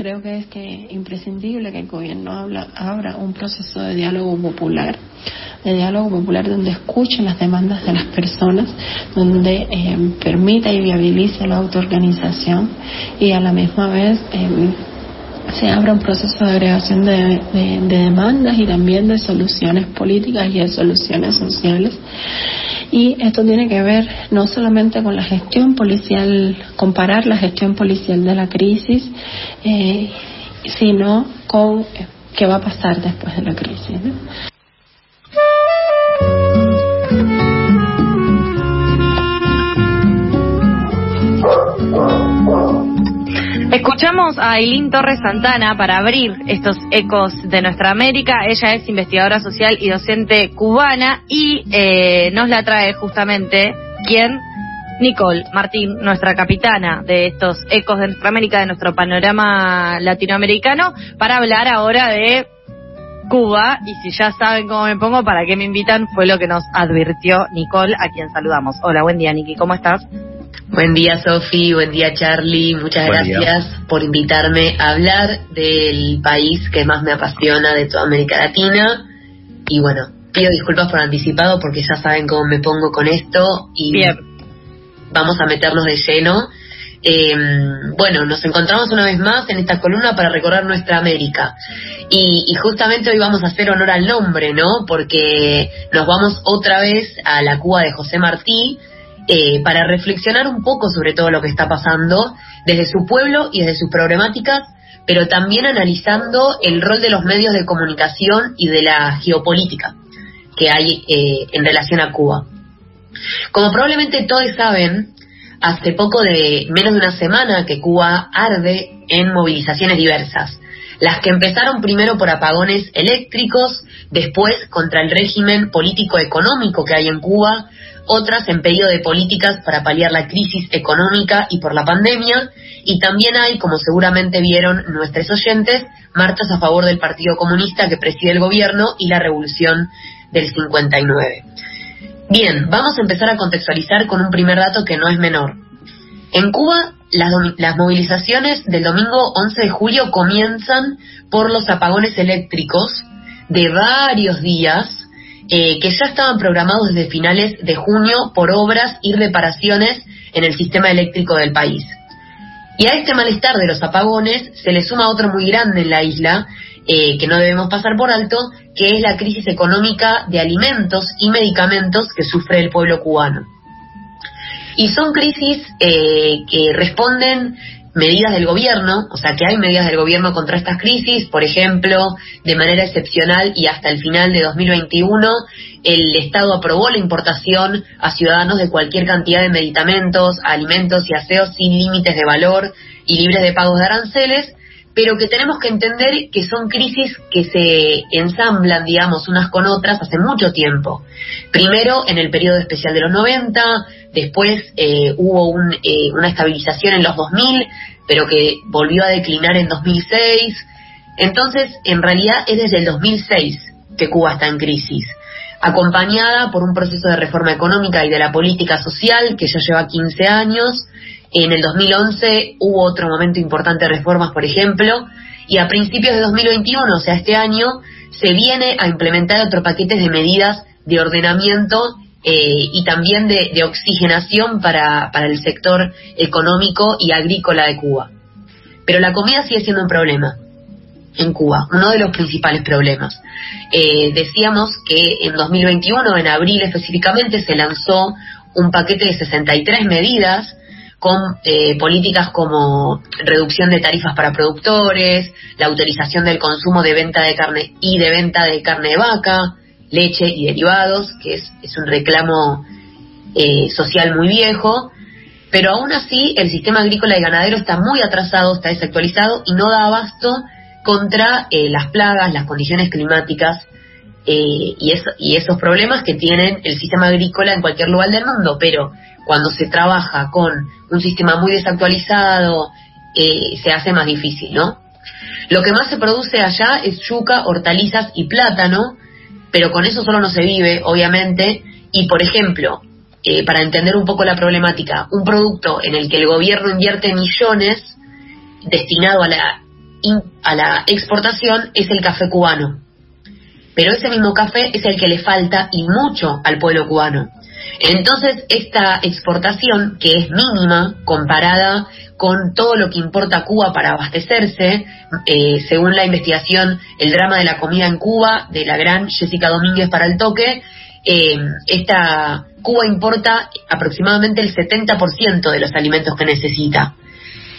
Creo que es que imprescindible que el gobierno habla, abra un proceso de diálogo popular, de diálogo popular donde escuche las demandas de las personas, donde eh, permita y viabilice la autoorganización y a la misma vez eh, se abra un proceso de agregación de, demandas y también de soluciones políticas y de soluciones sociales. Y esto tiene que ver no solamente con la gestión policial, comparar la gestión policial de la crisis, eh, sino con qué va a pasar después de la crisis. A Aileen Torres Santana para abrir estos ecos de nuestra América. Ella es investigadora social y docente cubana y eh, nos la trae justamente, ¿quién? Nicole Martín, nuestra capitana de estos ecos de nuestra América, de nuestro panorama latinoamericano, para hablar ahora de Cuba. Y si ya saben cómo me pongo, para qué me invitan, fue lo que nos advirtió Nicole, a quien saludamos. Hola, buen día, Niki, ¿cómo estás? Buen día, Sofi. Buen día, Charlie. Muchas gracias por invitarme a hablar del país que más me apasiona de toda América Latina. Y bueno, pido disculpas por anticipado porque ya saben cómo me pongo con esto. Y vamos a meternos de lleno. Em, bueno, nos encontramos una vez más en esta columna para recorrer nuestra América. Y, y, justamente hoy vamos a hacer honor al nombre, ¿no? Porque nos vamos otra vez a la Cuba de José Martí, eh, para reflexionar un poco sobre todo lo que está pasando desde su pueblo y desde sus problemáticas, pero también analizando el rol de los medios de comunicación y de la geopolítica que hay eh, en relación a Cuba. Como probablemente todos saben, hace poco de menos de una semana que Cuba arde en movilizaciones diversas. Las que empezaron primero por apagones eléctricos, después contra el régimen político-económico que hay en Cuba, otras en pedido de políticas para paliar la crisis económica y por la pandemia, y también hay, como seguramente vieron nuestros oyentes, marchas a favor del Partido Comunista que preside el gobierno y la revolución del 59. Bien, vamos a empezar a contextualizar con un primer dato que no es menor. En Cuba, las, las movilizaciones del domingo 11 de julio comienzan por los apagones eléctricos de varios días eh, que ya estaban programados desde finales de junio por obras y reparaciones en el sistema eléctrico del país. Y a este malestar de los apagones se le suma otro muy grande en la isla, eh, que no debemos pasar por alto, que es la crisis económica de alimentos y medicamentos que sufre el pueblo cubano. Y son crisis eh, que responden medidas del gobierno, o sea que hay medidas del gobierno contra estas crisis, por ejemplo, de manera excepcional y hasta el final de 2021, el Estado aprobó la importación a ciudadanos de cualquier cantidad de medicamentos, alimentos y aseos sin límites de valor y libres de pagos de aranceles, pero que tenemos que entender que son crisis que se ensamblan, digamos, unas con otras hace mucho tiempo. Primero en el periodo especial de los 90, después eh, hubo eh, una estabilización en los 2000, pero que volvió a declinar en 2006. Entonces, en realidad es desde el 2006 que Cuba está en crisis, acompañada por un proceso de reforma económica y de la política social que ya lleva 15 años, en el 2011 hubo otro momento importante de reformas, por ejemplo, y a principios de 2021, o sea, este año, se viene a implementar otro paquete de medidas de ordenamiento eh, y también de, de oxigenación para, para, el sector económico y agrícola de Cuba. Pero la comida sigue siendo un problema en Cuba, uno de los principales problemas. Eh, decíamos que en 2021, en abril específicamente, se lanzó un paquete de 63 medidas con eh, políticas como reducción de tarifas para productores, la autorización del consumo de venta de carne y de venta de carne de vaca, leche y derivados, que es, es un reclamo eh, social muy viejo, pero aún así el sistema agrícola y ganadero está muy atrasado, está desactualizado y no da abasto contra eh, las plagas, las condiciones climáticas y, y esos problemas que tienen el sistema agrícola en cualquier lugar del mundo, pero cuando se trabaja con un sistema muy desactualizado, eh, se hace más difícil, ¿no? Lo que más se produce allá es yuca, hortalizas y plátano, pero con eso solo no se vive, obviamente, y por ejemplo, eh, para entender un poco la problemática, un producto en el que el gobierno invierte millones destinado a la a la exportación es el café cubano. Pero ese mismo café es el que le falta y mucho al pueblo cubano. Entonces, esta exportación, que es mínima comparada con todo lo que importa Cuba para abastecerse, eh, según la investigación El drama de la comida en Cuba, de la gran Jessica Domínguez para el toque, eh, esta Cuba importa aproximadamente el 70% de los alimentos que necesita.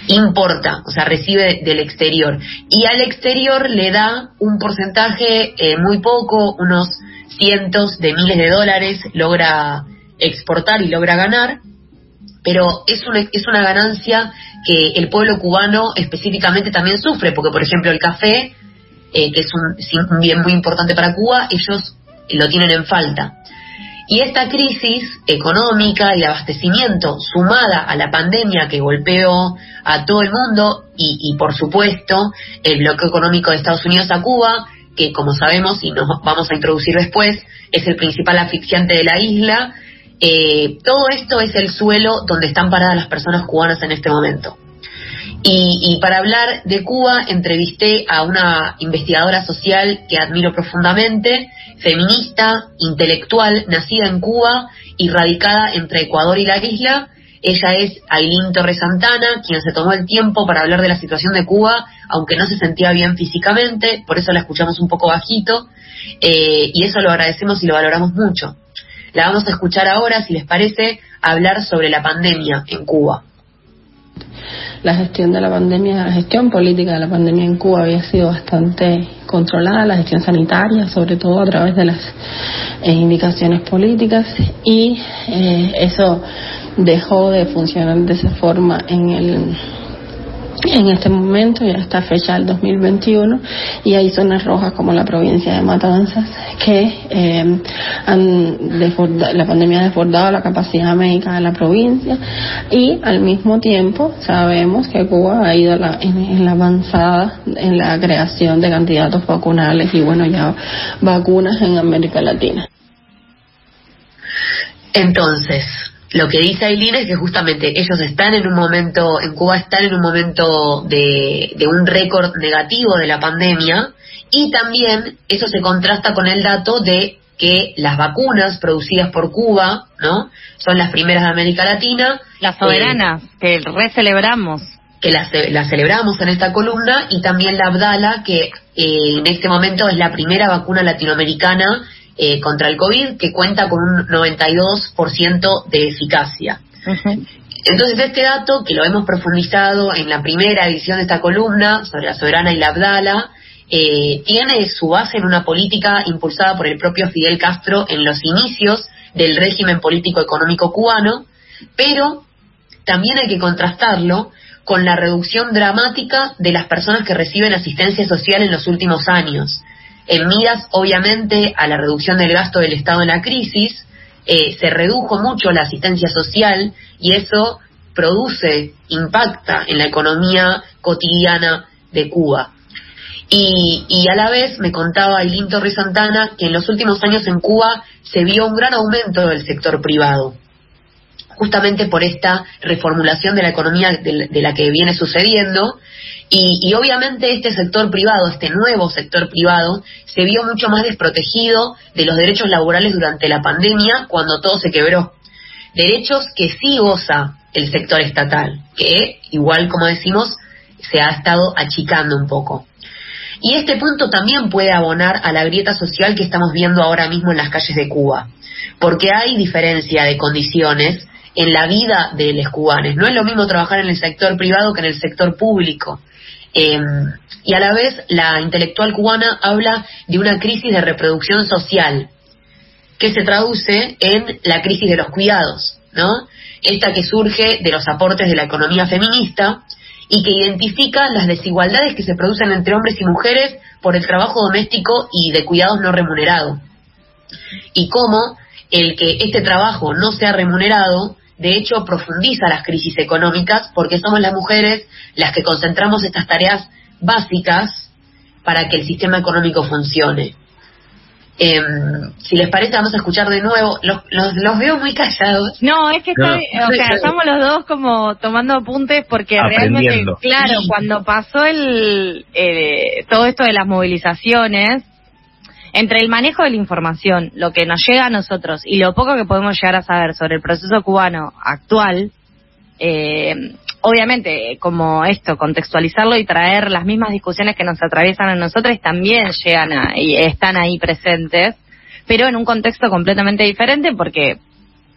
Importa, o sea, recibe del exterior. Y al exterior le da un porcentaje eh, muy poco, unos cientos de miles de dólares, logra exportar y logra ganar, pero es una, es una ganancia que el pueblo cubano específicamente también sufre, porque por ejemplo el café, eh, que es un, bien muy importante para Cuba, ellos lo tienen en falta. Y esta crisis económica y de abastecimiento, sumada a la pandemia que golpeó a todo el mundo y, y, por supuesto el bloqueo económico de Estados Unidos a Cuba, que como sabemos y nos vamos a introducir después, es el principal asfixiante de la isla, eh, todo esto es el suelo donde están paradas las personas cubanas en este momento. Y, para hablar de Cuba, entrevisté a una investigadora social que admiro profundamente, feminista, intelectual, nacida en Cuba y radicada entre Ecuador y la isla. Ella es Ailín Torres Santana, quien se tomó el tiempo para hablar de la situación de Cuba, aunque no se sentía bien físicamente, por eso la escuchamos un poco bajito, eh, y eso lo agradecemos y lo valoramos mucho. La vamos a escuchar ahora, si les parece, hablar sobre la pandemia en Cuba. La gestión de la pandemia, la gestión política de la pandemia en Cuba había sido bastante controlada, la gestión sanitaria, sobre todo a través de las eh, indicaciones políticas, y eh, eso dejó de funcionar de esa forma en el en este momento ya está fecha del 2021 y hay zonas rojas como la provincia de Matanzas que eh, han la pandemia ha desbordado la capacidad médica de la provincia y al mismo tiempo sabemos que Cuba ha ido en, la avanzada en la creación de candidatos vacunales y bueno ya vacunas en América Latina. Entonces, lo que dice Aileen es que justamente ellos están en un momento, en Cuba están en un momento de, un récord negativo de la pandemia y también eso se contrasta con el dato de que las vacunas producidas por Cuba, ¿no? Son las primeras de América Latina. Las soberanas, que re celebramos. Que las, celebramos en esta columna y también la Abdala, que eh, en este momento es la primera vacuna latinoamericana eh, contra el COVID que cuenta con un 92% de eficacia. Entonces, este dato, que lo hemos profundizado en la primera edición de esta columna sobre la soberana y la Abdala, eh, tiene su base en una política impulsada por el propio Fidel Castro en los inicios del régimen político-económico cubano, pero también hay que contrastarlo con la reducción dramática de las personas que reciben asistencia social en los últimos años en miras obviamente a la reducción del gasto del Estado en la crisis, eh, se redujo mucho la asistencia social y eso produce, impacta en la economía cotidiana de Cuba. Y, y a la vez me contaba el Torres Santana que en los últimos años en Cuba se vio un gran aumento del sector privado justamente por esta reformulación de la economía de, la que viene sucediendo. Y, obviamente este sector privado, este nuevo sector privado, se vio mucho más desprotegido de los derechos laborales durante la pandemia cuando todo se quebró. Derechos que sí goza el sector estatal, que igual como decimos, se ha estado achicando un poco. Y este punto también puede abonar a la grieta social que estamos viendo ahora mismo en las calles de Cuba, porque hay diferencia de condiciones en la vida de los cubanos. No es lo mismo trabajar en el sector privado que en el sector público. Em, y a la vez la intelectual cubana habla de una crisis de reproducción social que se traduce en la crisis de los cuidados, ¿no? Esta que surge de los aportes de la economía feminista y que identifica las desigualdades que se producen entre hombres y mujeres por el trabajo doméstico y de cuidados no remunerado. Y cómo el que este trabajo no sea remunerado de hecho profundiza las crisis económicas porque somos las mujeres las que concentramos estas tareas básicas para que el sistema económico funcione. Eh, si les parece, vamos a escuchar de nuevo. Los, los, veo muy callados. No, es que o sea, estamos los dos como tomando apuntes porque realmente, claro, cuando pasó el eh, todo esto de las movilizaciones, entre el manejo de la información, lo que nos llega a nosotros y lo poco que podemos llegar a saber sobre el proceso cubano actual, eh, obviamente, como esto, contextualizarlo y traer las mismas discusiones que nos atraviesan a nosotros también llegan a, y están ahí presentes, pero en un contexto completamente diferente porque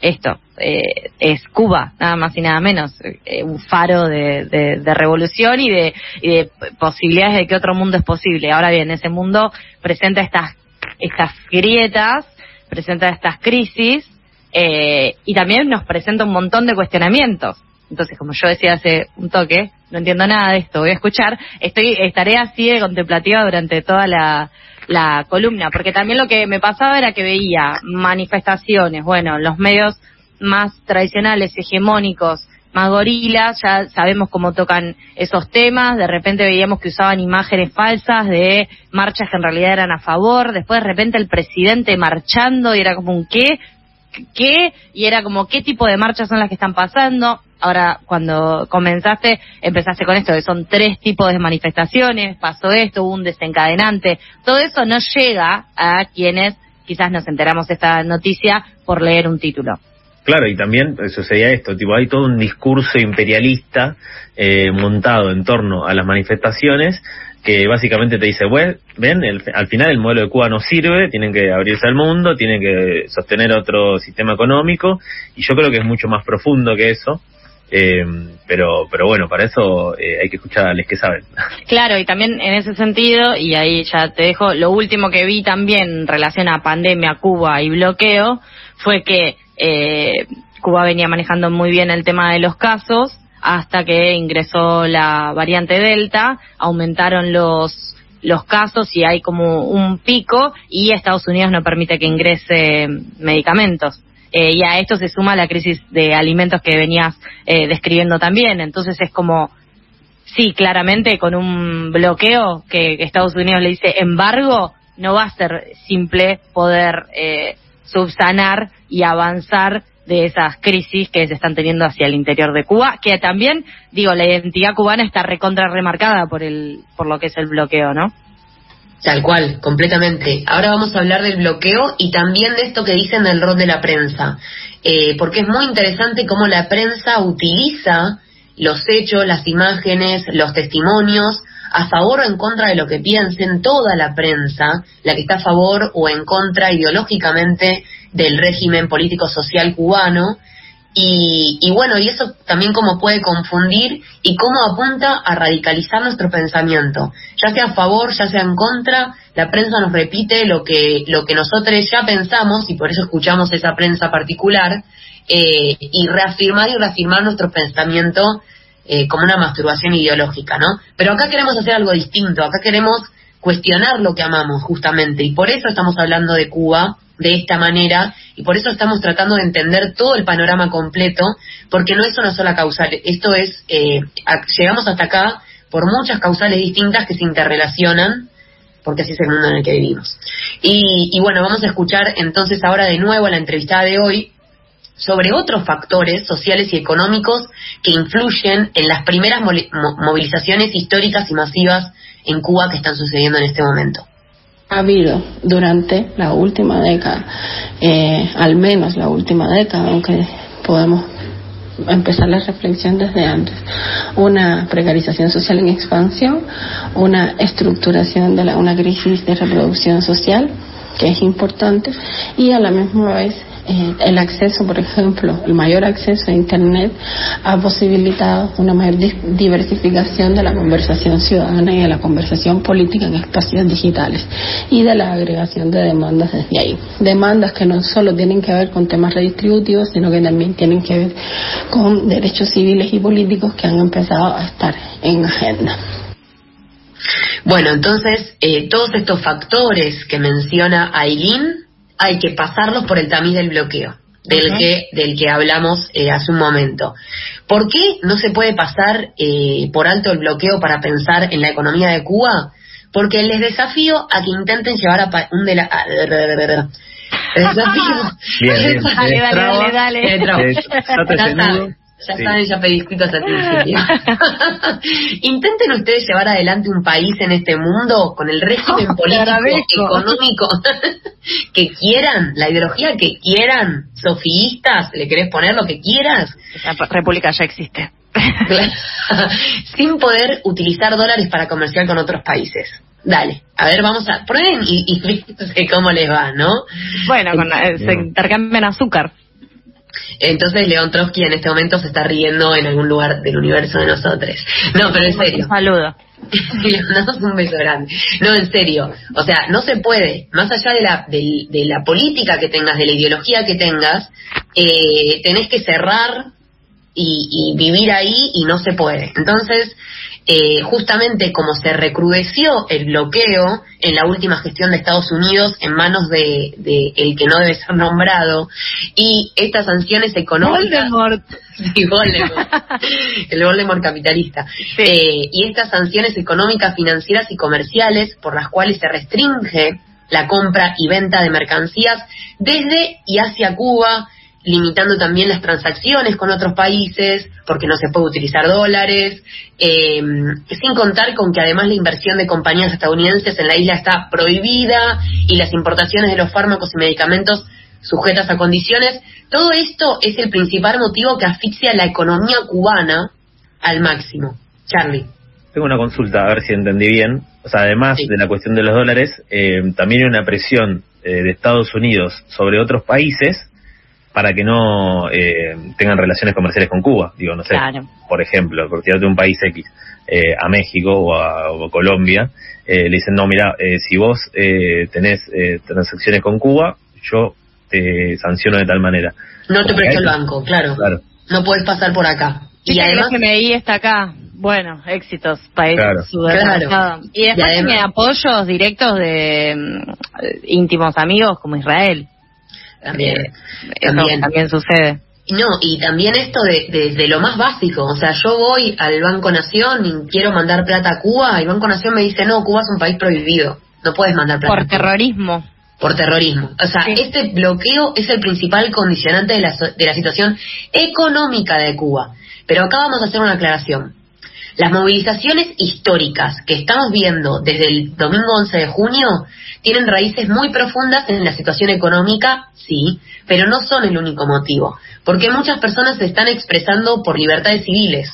esto eh, es Cuba, nada más y nada menos, eh, un faro de, de, revolución y de, y de posibilidades de que otro mundo es posible. Ahora bien, ese mundo presenta estas, estas grietas, presenta estas crisis eh, y también nos presenta un montón de cuestionamientos. Entonces, como yo decía hace un toque, no entiendo nada de esto, voy a escuchar, estoy estaré así de contemplativa durante toda la, la columna, porque también lo que me pasaba era que veía manifestaciones, bueno, los medios más tradicionales, hegemónicos, más gorilas, ya sabemos cómo tocan esos temas, de repente veíamos que usaban imágenes falsas de marchas que en realidad eran a favor, después de repente el presidente marchando y era como un qué, qué, y era como qué tipo de marchas son las que están pasando, ahora cuando comenzaste empezaste con esto, que son tres tipos de manifestaciones, pasó esto, hubo un desencadenante, todo eso no llega a quienes quizás nos enteramos de esta noticia por leer un título. Claro, y también sucedía esto, tipo, hay todo un discurso imperialista eh, montado en torno a las manifestaciones que básicamente te dice, bueno, ven, al final el modelo de Cuba no sirve, tienen que abrirse al mundo, tienen que sostener otro sistema económico, y yo creo que es mucho más profundo que eso, eh, pero, pero bueno, para eso eh, hay que escuchar a los que saben. Claro, y también en ese sentido, y ahí ya te dejo, lo último que vi también en relación a pandemia, Cuba y bloqueo, fue que eh, Cuba venía manejando muy bien el tema de los casos, hasta que ingresó la variante Delta, aumentaron los los casos y hay como un pico y Estados Unidos no permite que ingrese medicamentos. Eh, y a esto se suma la crisis de alimentos que venías eh, describiendo también. Entonces es como, sí, claramente con un bloqueo que Estados Unidos le dice embargo, no va a ser simple poder eh, subsanar y avanzar de esas crisis que se están teniendo hacia el interior de Cuba, que también, digo, la identidad cubana está recontra remarcada por el, por lo que es el bloqueo, ¿no? Tal cual, completamente. Ahora vamos a hablar del bloqueo y también de esto que dicen del rol de la prensa, eh, porque es muy interesante cómo la prensa utiliza los hechos, las imágenes, los testimonios a favor o en contra de lo que piensen toda la prensa, la que está a favor o en contra ideológicamente del régimen político-social cubano, y, bueno, y eso también como puede confundir y cómo apunta a radicalizar nuestro pensamiento, ya sea a favor, ya sea en contra, la prensa nos repite lo que, lo que nosotros ya pensamos y por eso escuchamos esa prensa particular, eh, y reafirmar y reafirmar nuestro pensamiento eh, como una masturbación ideológica, ¿no? Pero acá queremos hacer algo distinto, acá queremos cuestionar lo que amamos justamente, y por eso estamos hablando de Cuba de esta manera y por eso estamos tratando de entender todo el panorama completo, porque no es una sola causal, esto es, eh, llegamos hasta acá por muchas causales distintas que se interrelacionan, porque así es el mundo en el que vivimos. Y, y bueno, vamos a escuchar entonces ahora de nuevo la entrevista de hoy sobre otros factores sociales y económicos que influyen en las primeras movilizaciones históricas y masivas en Cuba que están sucediendo en este momento. Ha habido durante la última década, eh, al menos la última década, aunque podemos empezar la reflexión desde antes, una precarización social en expansión, una estructuración de la, una crisis de reproducción social que es importante y a la misma vez eh, el acceso, por ejemplo, el mayor acceso a Internet ha posibilitado una mayor diversificación de la conversación ciudadana y de la conversación política en espacios digitales y de la agregación de demandas desde ahí. Demandas que no solo tienen que ver con temas redistributivos, sino que también tienen que ver con derechos civiles y políticos que han empezado a estar en agenda. Bueno, entonces, eh, todos estos factores que menciona Aileen hay que pasarlos por el tamiz del bloqueo, del, que, del que hablamos eh, hace un momento. ¿Por qué no se puede pasar eh, por alto el bloqueo para pensar en la economía de Cuba? porque les desafío a que intenten llevar a un de la... Les desafío. Bien, dale, dale, dale, dale. Ya saben, ya pedí disculpas a principio. Intenten ustedes llevar adelante un país en este mundo con el régimen político, económico que quieran, la ideología que quieran, sofistas, le querés poner lo que quieras. La república ya existe. Sin poder utilizar dólares para comerciar con otros países. Dale, a ver, vamos a prueben y, y fíjense cómo les va, ¿no? Bueno, con, eh, se intercambian azúcar. Entonces León Trotsky en este momento se está riendo en algún lugar del universo de nosotros. No, pero en serio. Un saludo. Le mandamos un beso grande. No, en serio. O sea, no se puede. Más allá de la, de, la política que tengas, de la ideología que tengas, eh, tenés que cerrar y, y vivir ahí y no se puede. Entonces, eh, justamente como se recrudeció el bloqueo en la última gestión de Estados Unidos en manos de, el que no debe ser nombrado y estas sanciones económicas Voldemort. el Voldemort capitalista. Eh, y estas sanciones económicas financieras y comerciales por las cuales se restringe la compra y venta de mercancías desde y hacia Cuba limitando también las transacciones con otros países, porque no se puede utilizar dólares, eh, sin contar con que además la inversión de compañías estadounidenses en la isla está prohibida y las importaciones de los fármacos y medicamentos sujetas a condiciones. Todo esto es el principal motivo que asfixia la economía cubana al máximo. Charlie. Tengo una consulta, a ver si entendí bien. O sea, además de la cuestión de los dólares, eh, también hay una presión eh, de Estados Unidos sobre otros países para que no eh, tengan relaciones comerciales con Cuba. Digo, no sé, por ejemplo, por tirarte un país X, eh, a México o a, Colombia, eh, le dicen, no, mira, si vos tenés transacciones con Cuba, yo te sanciono de tal manera. No te presto el banco, claro. claro. No puedes pasar por acá. Y, además que me está acá. Bueno, éxitos, país claro. Y después tiene apoyos directos de mm, íntimos amigos como Israel. También, también. sucede. No, y también esto de, de, lo más básico, o sea, yo voy al Banco Nación y quiero mandar plata a Cuba, y Banco Nación me dice, no, Cuba es un país prohibido, no puedes mandar plata. Por terrorismo. Por terrorismo. O sea, este bloqueo es el principal condicionante de la, de la situación económica de Cuba. Pero acá vamos a hacer una aclaración. Las movilizaciones históricas que estamos viendo desde el domingo 11 de junio tienen raíces muy profundas en la situación económica, sí, pero no son el único motivo, porque muchas personas se están expresando por libertades civiles.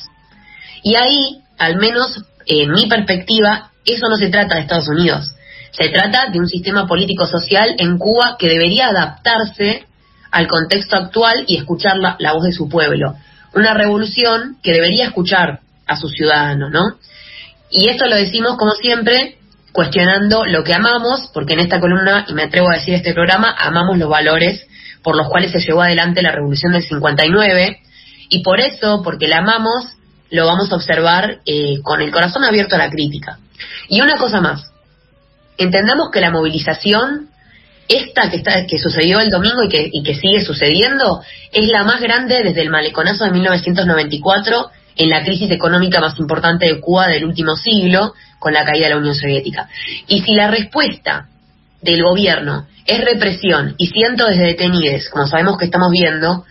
Y ahí, al menos en mi perspectiva, eso no se trata de Estados Unidos. Se trata de un sistema político-social en Cuba que debería adaptarse al contexto actual y escuchar la, la voz de su pueblo. Una revolución que debería escuchar a sus ciudadanos, ¿no? Y esto lo decimos, como siempre, cuestionando lo que amamos, porque en esta columna, y me atrevo a decir este programa, amamos los valores por los cuales se llevó adelante la revolución del 59, y por eso, porque la amamos, lo vamos a observar eh, con el corazón abierto a la crítica. Y una cosa más, entendamos que la movilización, esta que, está, que sucedió el domingo y que, y que sigue sucediendo, es la más grande desde el maleconazo de 1994 en la crisis económica más importante de Cuba del último siglo, con la caída de la Unión Soviética. Y si la respuesta del gobierno es represión y cientos de detenidos, como sabemos que estamos viendo,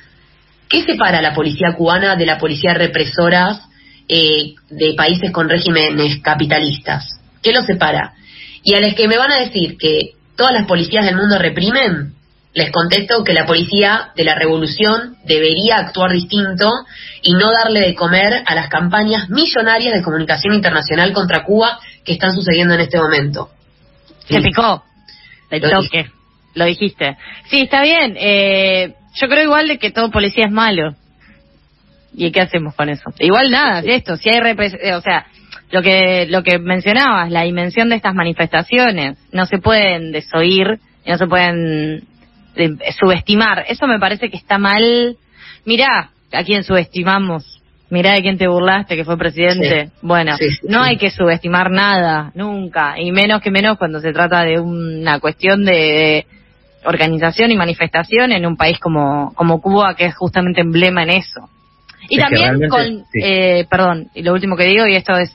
¿qué separa la policía cubana de la policía represora eh, de países con regímenes capitalistas? ¿Qué los separa? Y a los que me van a decir que todas las policías del mundo reprimen, les contesto que la policía de la revolución debería actuar distinto y no darle de comer a las campañas millonarias de comunicación internacional contra Cuba que están sucediendo en este momento. Se picó el toque, lo dijiste. Sí, está bien. Eh, yo creo igual de que todo policía es malo. ¿Y qué hacemos con eso? Igual nada, esto, si hay eh, o sea, lo que lo que mencionabas, la dimensión de estas manifestaciones, no se pueden desoír, no se pueden subestimar. Eso me parece que está mal. Mirá a quién subestimamos. Mirá de quién te burlaste, que fue presidente. bueno, no hay que subestimar nada, nunca. Y menos que menos cuando se trata de una cuestión de, organización y manifestación en un país como, como Cuba, que es justamente emblema en eso. Y también con, eh, perdón, y lo último que digo, y esto es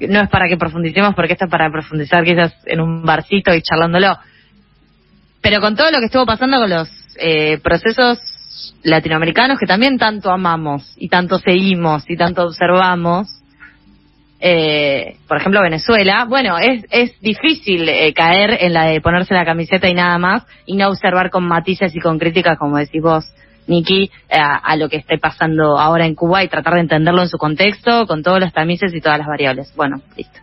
no es para que profundicemos porque esto es para profundizar quizás en un barcito y charlándolo. Pero con todo lo que estuvo pasando con los eh, procesos latinoamericanos que también tanto amamos y tanto seguimos y tanto observamos, eh, por ejemplo Venezuela, bueno, es, es difícil eh, caer en la de ponerse la camiseta y nada más y no observar con matices y con críticas, como decís vos, Niki, a, lo que esté pasando ahora en Cuba y tratar de entenderlo en su contexto, con todos los tamices y todas las variables. Bueno, listo.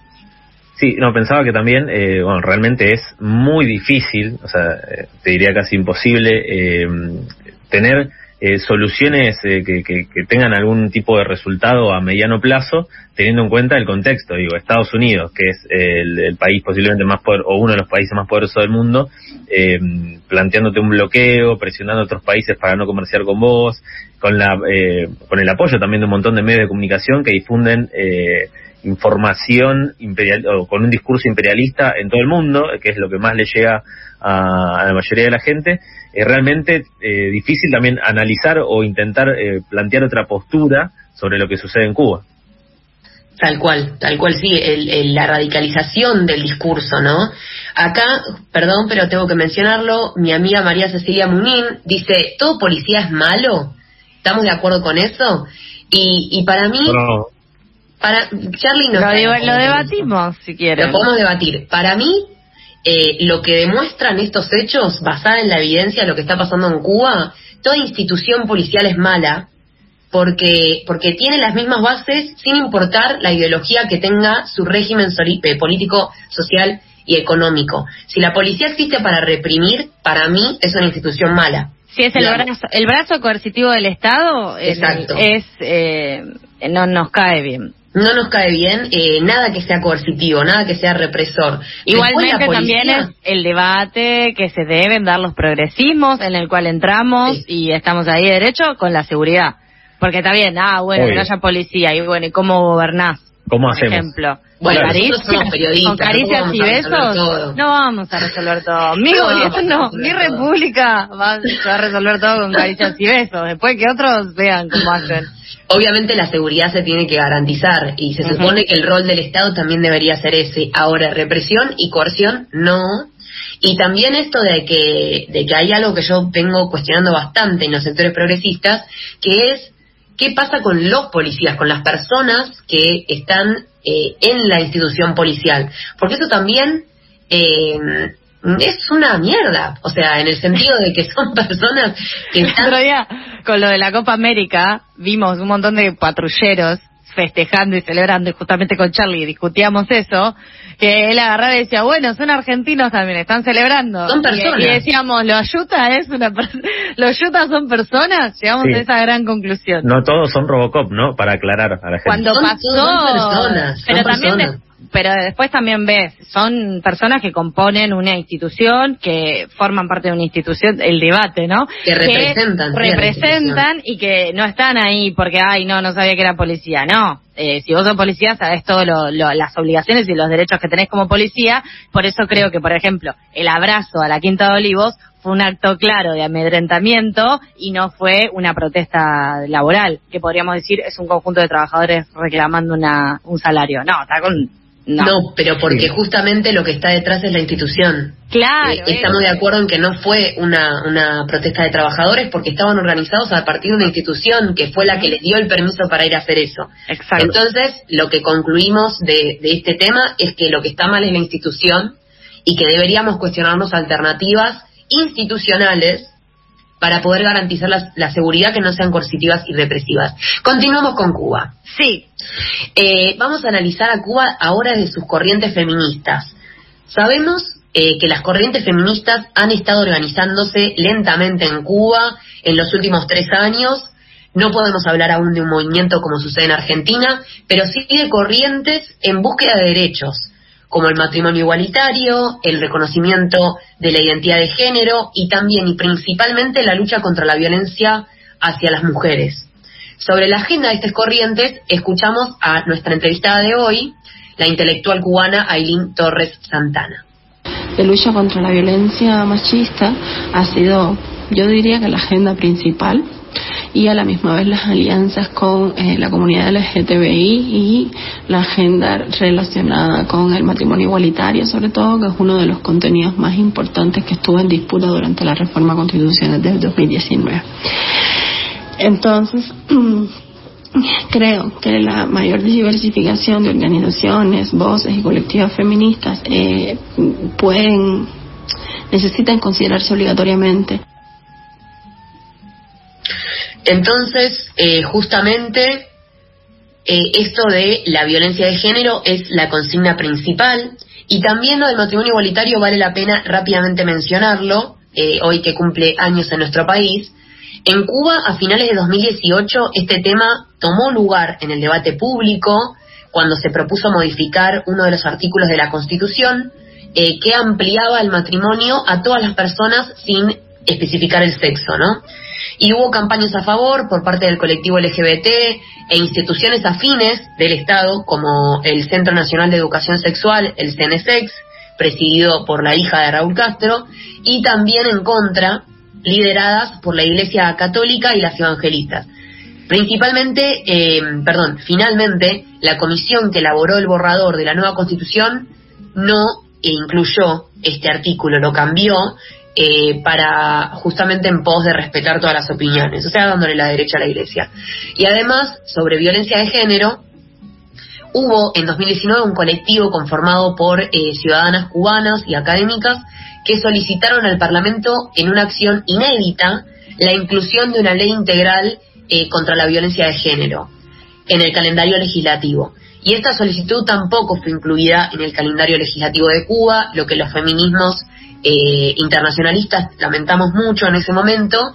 Sí, no, pensaba que también, eh, bueno, realmente es muy difícil, o sea, eh, te diría casi imposible, eh, tener eh, soluciones eh, que, que, tengan algún tipo de resultado a mediano plazo, teniendo en cuenta el contexto. Digo, Estados Unidos, que es el, país posiblemente más poderoso, o uno de los países más poderosos del mundo, eh, planteándote un bloqueo, presionando a otros países para no comerciar con vos, con, la, con el apoyo también de un montón de medios de comunicación que difunden información imperial o con un discurso imperialista en todo el mundo, que es lo que más le llega a, a la mayoría de la gente es realmente eh, difícil también analizar o intentar eh, plantear otra postura sobre lo que sucede en Cuba. Tal cual, tal cual, sí, el, la radicalización del discurso, ¿no? Acá, perdón, pero tengo que mencionarlo, mi amiga María Cecilia Munín dice, ¿todo policía es malo? ¿Estamos de acuerdo con eso? Y, y para mí, para Charlie no lo, lo debatimos, si quieres. Lo podemos debatir. Para mí, eh, lo que demuestran estos hechos, basada en la evidencia de lo que está pasando en Cuba, toda institución policial es mala porque, porque tiene las mismas bases sin importar la ideología que tenga su régimen eh, político, social y económico. Si la policía existe para reprimir, para mí es una institución mala. Si es el brazo, el brazo coercitivo del Estado, es, eh, no nos cae bien no nos cae bien eh, nada que sea coercitivo, nada que sea represor. Igualmente también es el debate que se deben dar los progresismos en el cual entramos y estamos ahí derecho con la seguridad. Porque está bien, ah, bueno, que no haya policía y bueno, ¿y cómo gobernás? ¿Cómo por ejemplo. Bueno, con caricias y besos no vamos a resolver todo. Mi gobierno, mi república va a resolver todo con caricias y besos. Después que otros vean cómo hacen. Obviamente la seguridad se tiene que garantizar y se supone que el rol del Estado también debería ser ese. Ahora, represión y coerción, no. Y también esto de que, de que hay algo que yo vengo cuestionando bastante en los sectores progresistas, que es qué pasa con los policías, con las personas que están eh, en la institución policial. Porque eso también eh, es una mierda. O sea, en el sentido de que son personas que están... otro día, con lo de la Copa América, vimos un montón de patrulleros festejando y celebrando, y justamente con Charlie discutíamos eso, que él agarraba y decía, bueno, son argentinos también, están celebrando. Son personas. Y, decíamos, ¿lo ayuda es una ¿Los ayuda son personas? Llegamos a esa gran conclusión. No todos son Robocop, ¿no? Para aclarar a la gente. Cuando pasó... personas, pero también pero después también ves, son personas que componen una institución, que forman parte de una institución, el debate, ¿no? Que representan. representan y que no están ahí porque, ay, no, no sabía que era policía. No, eh, si vos sos policía sabés todas las obligaciones y los derechos que tenés como policía. Por eso creo que, por ejemplo, el abrazo a la Quinta de Olivos fue un acto claro de amedrentamiento y no fue una protesta laboral, que podríamos decir es un conjunto de trabajadores reclamando una, un salario. No, está con no. pero porque justamente lo que está detrás es la institución. Claro. Eh, estamos de acuerdo en que no fue una, una protesta de trabajadores porque estaban organizados a partir de una institución que fue la que les dio el permiso para ir a hacer eso. Exacto. Entonces, lo que concluimos de, de este tema es que lo que está mal es la institución y que deberíamos cuestionarnos alternativas institucionales para poder garantizar la, seguridad que no sean coercitivas y represivas. Continuamos con Cuba. Sí. Eh, vamos a analizar a Cuba ahora desde sus corrientes feministas. Sabemos eh, que las corrientes feministas han estado organizándose lentamente en Cuba en los últimos tres años. No podemos hablar aún de un movimiento como sucede en Argentina, pero sí de corrientes en búsqueda de derechos como el matrimonio igualitario, el reconocimiento de la identidad de género y también y principalmente la lucha contra la violencia hacia las mujeres. Sobre la agenda de estas corrientes, escuchamos a nuestra entrevistada de hoy, la intelectual cubana Aileen Torres Santana. La lucha contra la violencia machista ha sido, yo diría que la agenda principal y a la misma vez las alianzas con eh, la comunidad LGTBI y la agenda relacionada con el matrimonio igualitario, sobre todo, que es uno de los contenidos más importantes que estuvo en disputa durante la reforma constitucional del 2019. Entonces, creo que la mayor diversificación de organizaciones, voces y colectivas feministas eh, pueden, necesitan considerarse obligatoriamente. Entonces, eh, justamente, eh, esto de la violencia de género es la consigna principal y también lo del matrimonio igualitario vale la pena rápidamente mencionarlo, hoy que cumple años en nuestro país, en Cuba, a finales de 2018, este tema tomó lugar en el debate público cuando se propuso modificar uno de los artículos de la Constitución eh, que ampliaba el matrimonio a todas las personas sin especificar el sexo, ¿no? Y hubo campañas a favor por parte del colectivo LGBT e instituciones afines del Estado, como el Centro Nacional de Educación Sexual, el CNSEX, presidido por la hija de Raúl Castro, y también en contra lideradas por la Iglesia Católica y las evangelistas. Principalmente, eh, perdón, finalmente, la comisión que elaboró el borrador de la nueva constitución no incluyó este artículo, lo cambió eh, para justamente en pos de respetar todas las opiniones, o sea, dándole la derecha a la iglesia. Y además, sobre violencia de género, hubo en 2019 un colectivo conformado por eh, ciudadanas cubanas y académicas que solicitaron al Parlamento en una acción inédita la inclusión de una ley integral eh, contra la violencia de género en el calendario legislativo. Y esta solicitud tampoco fue incluida en el calendario legislativo de Cuba, lo que los feminismos eh, internacionalistas lamentamos mucho en ese momento,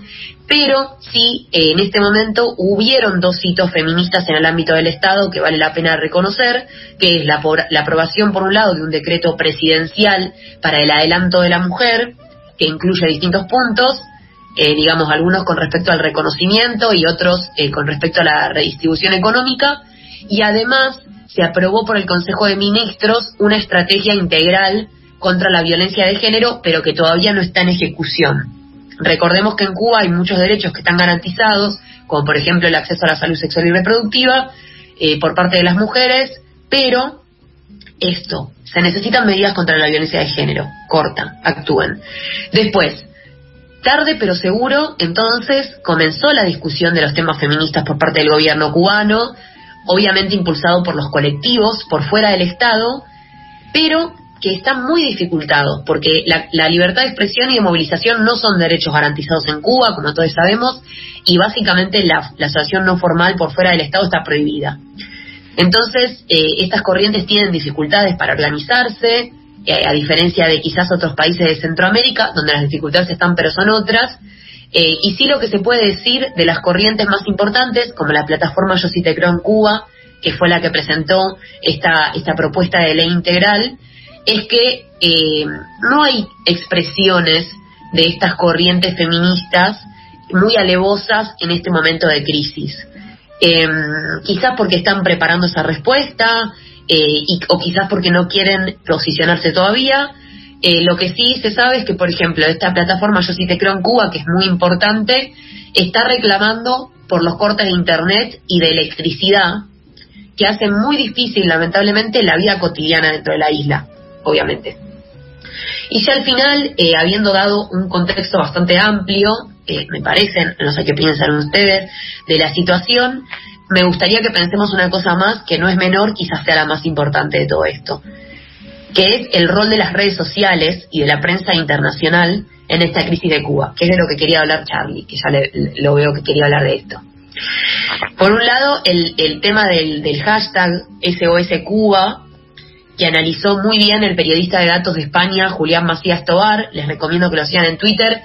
pero sí eh, en este momento hubieron dos hitos feministas en el ámbito del Estado que vale la pena reconocer, que es la, la aprobación por un lado de un decreto presidencial para el adelanto de la mujer, que incluye distintos puntos, eh, digamos algunos con respecto al reconocimiento y otros con respecto a la redistribución económica, y además se aprobó por el Consejo de Ministros una estrategia integral contra la violencia de género, pero que todavía no está en ejecución. Recordemos que en Cuba hay muchos derechos que están garantizados, como por ejemplo el acceso a la salud sexual y reproductiva eh, por parte de las mujeres, pero esto, se necesitan medidas contra la violencia de género, corta, actúen. Después, tarde pero seguro, entonces comenzó la discusión de los temas feministas por parte del gobierno cubano, obviamente impulsado por los colectivos, por fuera del Estado, pero que están muy dificultados, porque la, libertad de expresión y de movilización no son derechos garantizados en Cuba, como todos sabemos, y básicamente la, la asociación no formal por fuera del Estado está prohibida. Entonces, eh, estas corrientes tienen dificultades para organizarse, eh, a diferencia de quizás otros países de Centroamérica, donde las dificultades están pero son otras, eh, y sí lo que se puede decir de las corrientes más importantes, como la plataforma Yo sí te creo en Cuba, que fue la que presentó esta, esta propuesta de ley integral, es que eh, no hay expresiones de estas corrientes feministas muy alevosas en este momento de crisis. Em, quizás porque están preparando esa respuesta eh, y, o quizás porque no quieren posicionarse todavía. Eh, lo que sí se sabe es que, por ejemplo, esta plataforma Yo sí te creo en Cuba, que es muy importante, está reclamando por los cortes de Internet y de electricidad que hacen muy difícil, lamentablemente, la vida cotidiana dentro de la isla obviamente. Y ya al final, eh, habiendo dado un contexto bastante amplio, eh, me parecen, no sé qué piensan ustedes, de la situación, me gustaría que pensemos una cosa más que no es menor, quizás sea la más importante de todo esto, que es el rol de las redes sociales y de la prensa internacional en esta crisis de Cuba, que es de lo que quería hablar Charlie, que ya lo veo que quería hablar de esto. Por un lado, el, el tema del, del hashtag SOS Cuba, que analizó muy bien el periodista de datos de España, Julián Macías Tobar, les recomiendo que lo sigan en Twitter,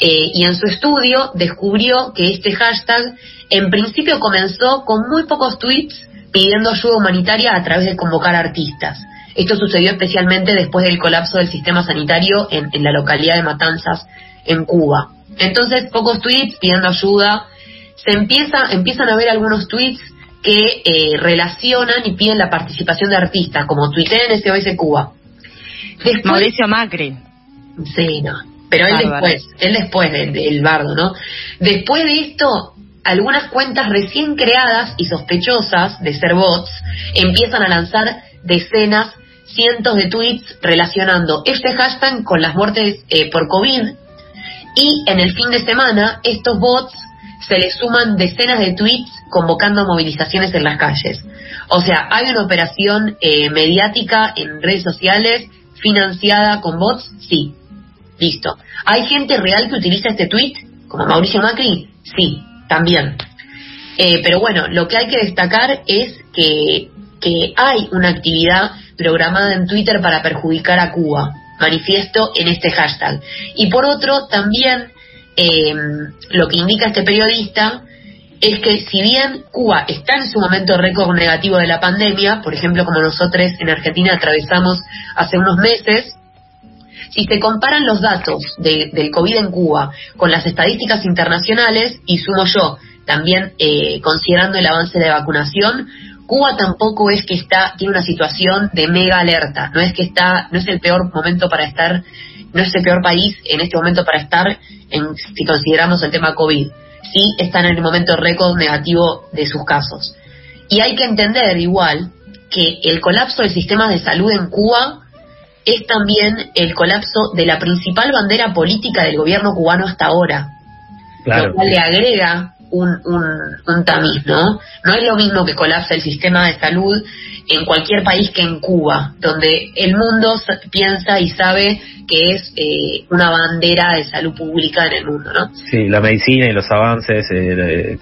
eh, y en su estudio descubrió que este hashtag en principio comenzó con muy pocos tweets pidiendo ayuda humanitaria a través de convocar artistas. Esto sucedió especialmente después del colapso del sistema sanitario en, en la localidad de Matanzas, en Cuba. Entonces, pocos tweets pidiendo ayuda. Se empieza, empiezan a ver algunos tweets que eh, relacionan y piden la participación de artistas, como Twitter en SOS Cuba. Después, Mauricio Macri. Sí, no. Pero él después, él después del, bardo, ¿no? Después de esto, algunas cuentas recién creadas y sospechosas de ser bots empiezan a lanzar decenas, cientos de tweets relacionando este hashtag con las muertes eh, por COVID y en el fin de semana estos bots se les suman decenas de tweets convocando movilizaciones en las calles. O sea, hay una operación eh, mediática en redes sociales financiada con bots, sí. Listo. ¿Hay gente real que utiliza este tweet? Como Mauricio Macri, sí, también. Eh, pero bueno, lo que hay que destacar es que, que hay una actividad programada en Twitter para perjudicar a Cuba. Manifiesto en este hashtag. Y por otro, también eh, lo que indica este periodista es que si bien Cuba está en su momento récord negativo de la pandemia, por ejemplo como nosotros en Argentina atravesamos hace unos meses, si se comparan los datos del COVID en Cuba con las estadísticas internacionales, y sumo yo, también eh, considerando el avance de vacunación, Cuba tampoco es que está, tiene una situación de mega alerta, no es que está, no es el peor momento para estar, no es el peor país en este momento para estar en, si consideramos el tema COVID. Sí están en el momento récord negativo de sus casos. Y hay que entender igual que el colapso del sistema de salud en Cuba es también el colapso de la principal bandera política del gobierno cubano hasta ahora. Lo cual le agrega un, un, tamiz, ¿no? No es lo mismo que colapsa el sistema de salud en cualquier país que en Cuba, donde el mundo piensa y sabe que es eh, una bandera de salud pública en el mundo, ¿no? Sí, la medicina y los avances, eh,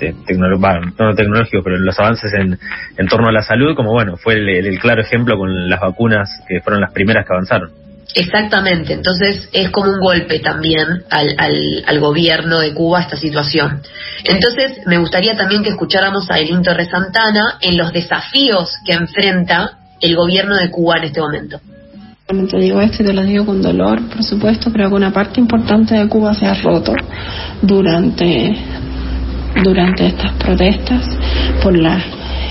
no tecnológicos, pero los avances en, en torno a la salud, como bueno, fue el claro ejemplo con las vacunas que fueron las primeras que avanzaron. Exactamente, entonces es como un golpe también al, al, gobierno de Cuba esta situación. Entonces me gustaría también que escucháramos a Elín Torres Santana en los desafíos que enfrenta el gobierno de Cuba en este momento. Bueno, te digo esto y te lo digo con dolor, por supuesto, creo que una parte importante de Cuba se ha roto durante durante estas protestas por las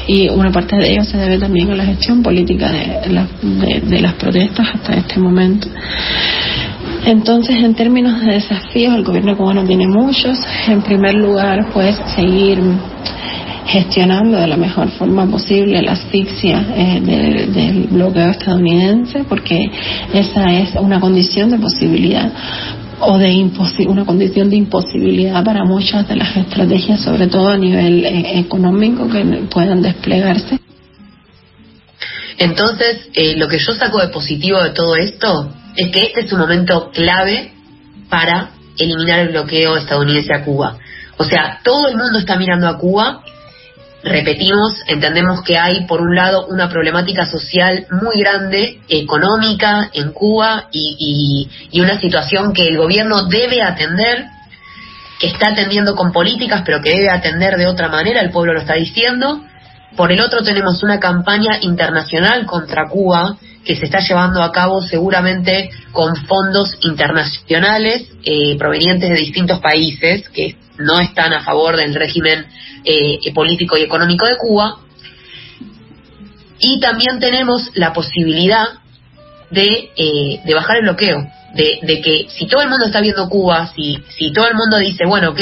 y una parte de ello se debe también a la gestión política de, de, las protestas hasta este momento. Entonces, en términos de desafíos, el gobierno cubano tiene muchos. En primer lugar, pues seguir gestionando de la mejor forma posible la asfixia eh, del bloqueo estadounidense, porque esa es una condición de posibilidad o de una condición de imposibilidad para muchas de las estrategias, sobre todo a nivel eh, económico, que puedan desplegarse. Entonces, eh, lo que yo saco de positivo de todo esto es que este es un momento clave para eliminar el bloqueo estadounidense a Cuba. O sea, todo el mundo está mirando a Cuba repetimos, entendemos que hay, por un lado, una problemática social muy grande, económica en Cuba y, una situación que el gobierno debe atender, que está atendiendo con políticas, pero que debe atender de otra manera, el pueblo lo está diciendo. Por el otro tenemos una campaña internacional contra Cuba que se está llevando a cabo seguramente con fondos internacionales eh, provenientes de distintos países que no están a favor del régimen eh, político y económico de Cuba. Y también tenemos la posibilidad de, eh, de bajar el bloqueo, de, de, que si todo el mundo está viendo Cuba, si, si todo el mundo dice, bueno, ok,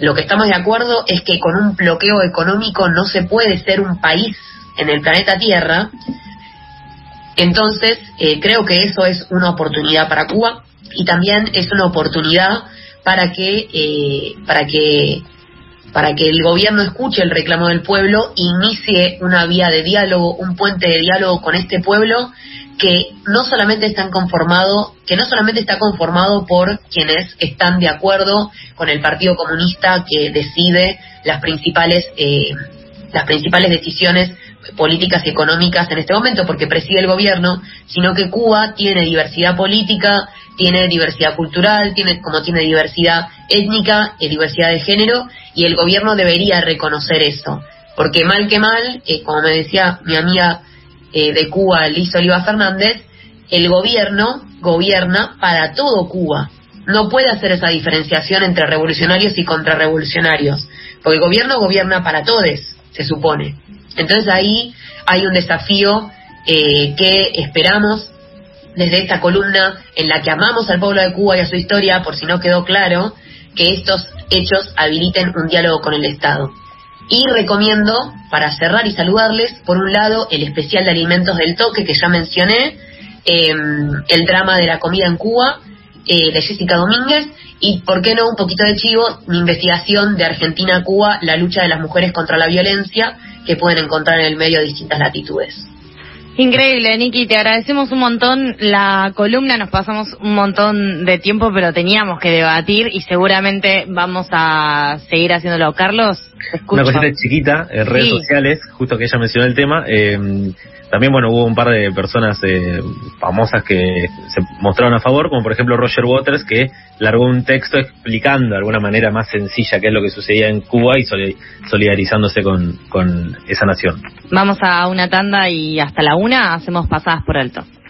lo que estamos de acuerdo es que con un bloqueo económico no se puede ser un país en el planeta Tierra, entonces eh, creo que eso es una oportunidad para Cuba y también es una oportunidad para que, eh, para que para que el gobierno escuche el reclamo del pueblo, inicie una vía de diálogo, un puente de diálogo con este pueblo que no solamente están conformado, que no solamente está conformado por quienes están de acuerdo con el Partido Comunista que decide las principales eh, las principales decisiones políticas y económicas en este momento, porque preside el gobierno, sino que Cuba tiene diversidad política, tiene diversidad cultural, tiene como tiene diversidad étnica y diversidad de género, y el gobierno debería reconocer eso, porque mal que mal, eh, como me decía mi amiga eh, de Cuba, Liz Oliva Fernández, el gobierno gobierna para todo Cuba. No puede hacer esa diferenciación entre revolucionarios y contrarrevolucionarios, porque el gobierno gobierna para todos, se supone. Entonces ahí hay un desafío eh, que esperamos desde esta columna en la que amamos al pueblo de Cuba y a su historia, por si no quedó claro, que estos hechos habiliten un diálogo con el Estado. Y recomiendo, para cerrar y saludarles, por un lado, el especial de alimentos del toque que ya mencioné, em, el drama de la comida en Cuba, eh, de Jessica Domínguez, y, ¿por qué no, un poquito de chivo, mi investigación de Argentina-Cuba, la lucha de las mujeres contra la violencia, que pueden encontrar en el medio de distintas latitudes. Increíble, Niki, te agradecemos un montón la columna, nos pasamos un montón de tiempo, pero teníamos que debatir y seguramente vamos a seguir haciéndolo. Carlos, Una cosita chiquita en redes sociales, justo que ella mencionó el tema, eh, también, bueno, hubo un par de personas eh, famosas que se mostraron a favor, como por ejemplo Roger Waters, que largó un texto explicando de alguna manera más sencilla qué es lo que sucedía en Cuba y solidarizándose con, con esa nación. Vamos a una tanda y hasta la una hacemos pasadas por alto.